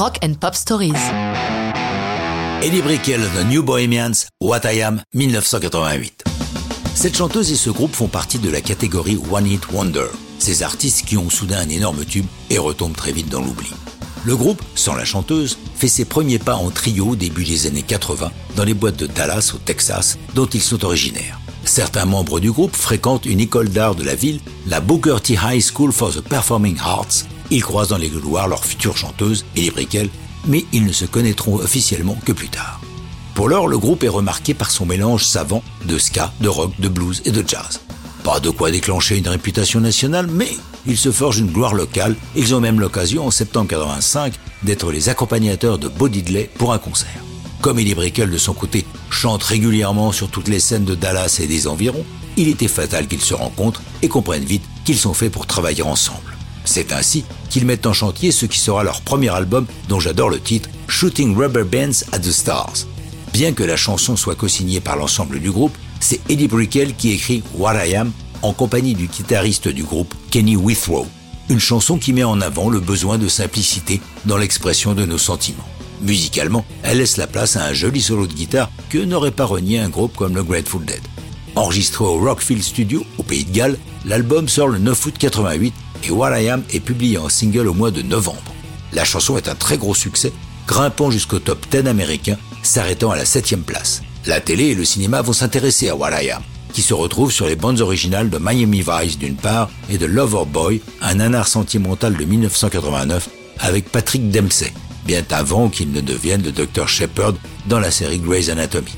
Rock and Pop Stories. Eddie Brickell, The New Bohemians, What I Am, 1988. Cette chanteuse et ce groupe font partie de la catégorie One Hit Wonder, ces artistes qui ont soudain un énorme tube et retombent très vite dans l'oubli. Le groupe, sans la chanteuse, fait ses premiers pas en trio au début des années 80 dans les boîtes de Dallas au Texas dont ils sont originaires. Certains membres du groupe fréquentent une école d'art de la ville, la Booker T High School for the Performing Arts. Ils croisent dans les couloirs leur future chanteuse, Ellie Brickell, mais ils ne se connaîtront officiellement que plus tard. Pour l'heure, le groupe est remarqué par son mélange savant de ska, de rock, de blues et de jazz. Pas de quoi déclencher une réputation nationale, mais ils se forgent une gloire locale. Ils ont même l'occasion, en septembre 85, d'être les accompagnateurs de Bo Diddley pour un concert. Comme Eddie Brickell, de son côté, chante régulièrement sur toutes les scènes de Dallas et des environs, il était fatal qu'ils se rencontrent et comprennent vite qu'ils sont faits pour travailler ensemble. C'est ainsi qu'ils mettent en chantier ce qui sera leur premier album dont j'adore le titre, Shooting Rubber Bands at the Stars. Bien que la chanson soit co-signée par l'ensemble du groupe, c'est Eddie Brickell qui écrit What I Am en compagnie du guitariste du groupe Kenny Withrow. Une chanson qui met en avant le besoin de simplicité dans l'expression de nos sentiments. Musicalement, elle laisse la place à un joli solo de guitare que n'aurait pas renié un groupe comme le Grateful Dead. Enregistré au Rockfield Studio au Pays de Galles, l'album sort le 9 août 88 et What I Am est publié en single au mois de novembre. La chanson est un très gros succès, grimpant jusqu'au top 10 américain, s'arrêtant à la 7 place. La télé et le cinéma vont s'intéresser à What I Am, qui se retrouve sur les bandes originales de Miami Vice d'une part et de Lover Boy, un nanar sentimental de 1989 avec Patrick Dempsey, bien avant qu'il ne devienne le Dr Shepard dans la série Grey's Anatomy.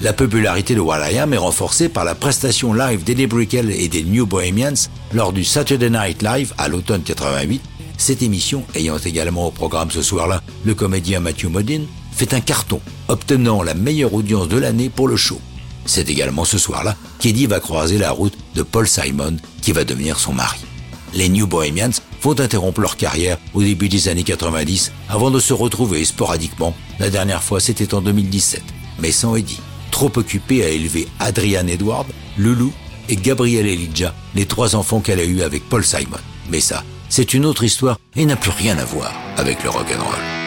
La popularité de What I Am est renforcée par la prestation live d'Eddie Brickell et des New Bohemians lors du Saturday Night Live à l'automne 88. Cette émission, ayant également au programme ce soir-là le comédien Matthew Modine, fait un carton, obtenant la meilleure audience de l'année pour le show. C'est également ce soir-là qu'Eddie va croiser la route de Paul Simon, qui va devenir son mari. Les New Bohemians vont interrompre leur carrière au début des années 90 avant de se retrouver sporadiquement. La dernière fois, c'était en 2017, mais sans Eddie trop occupée à élever Adrian Edward, Loulou et Gabriel Elijah, les trois enfants qu'elle a eus avec Paul Simon. Mais ça, c'est une autre histoire et n'a plus rien à voir avec le rock'n'roll.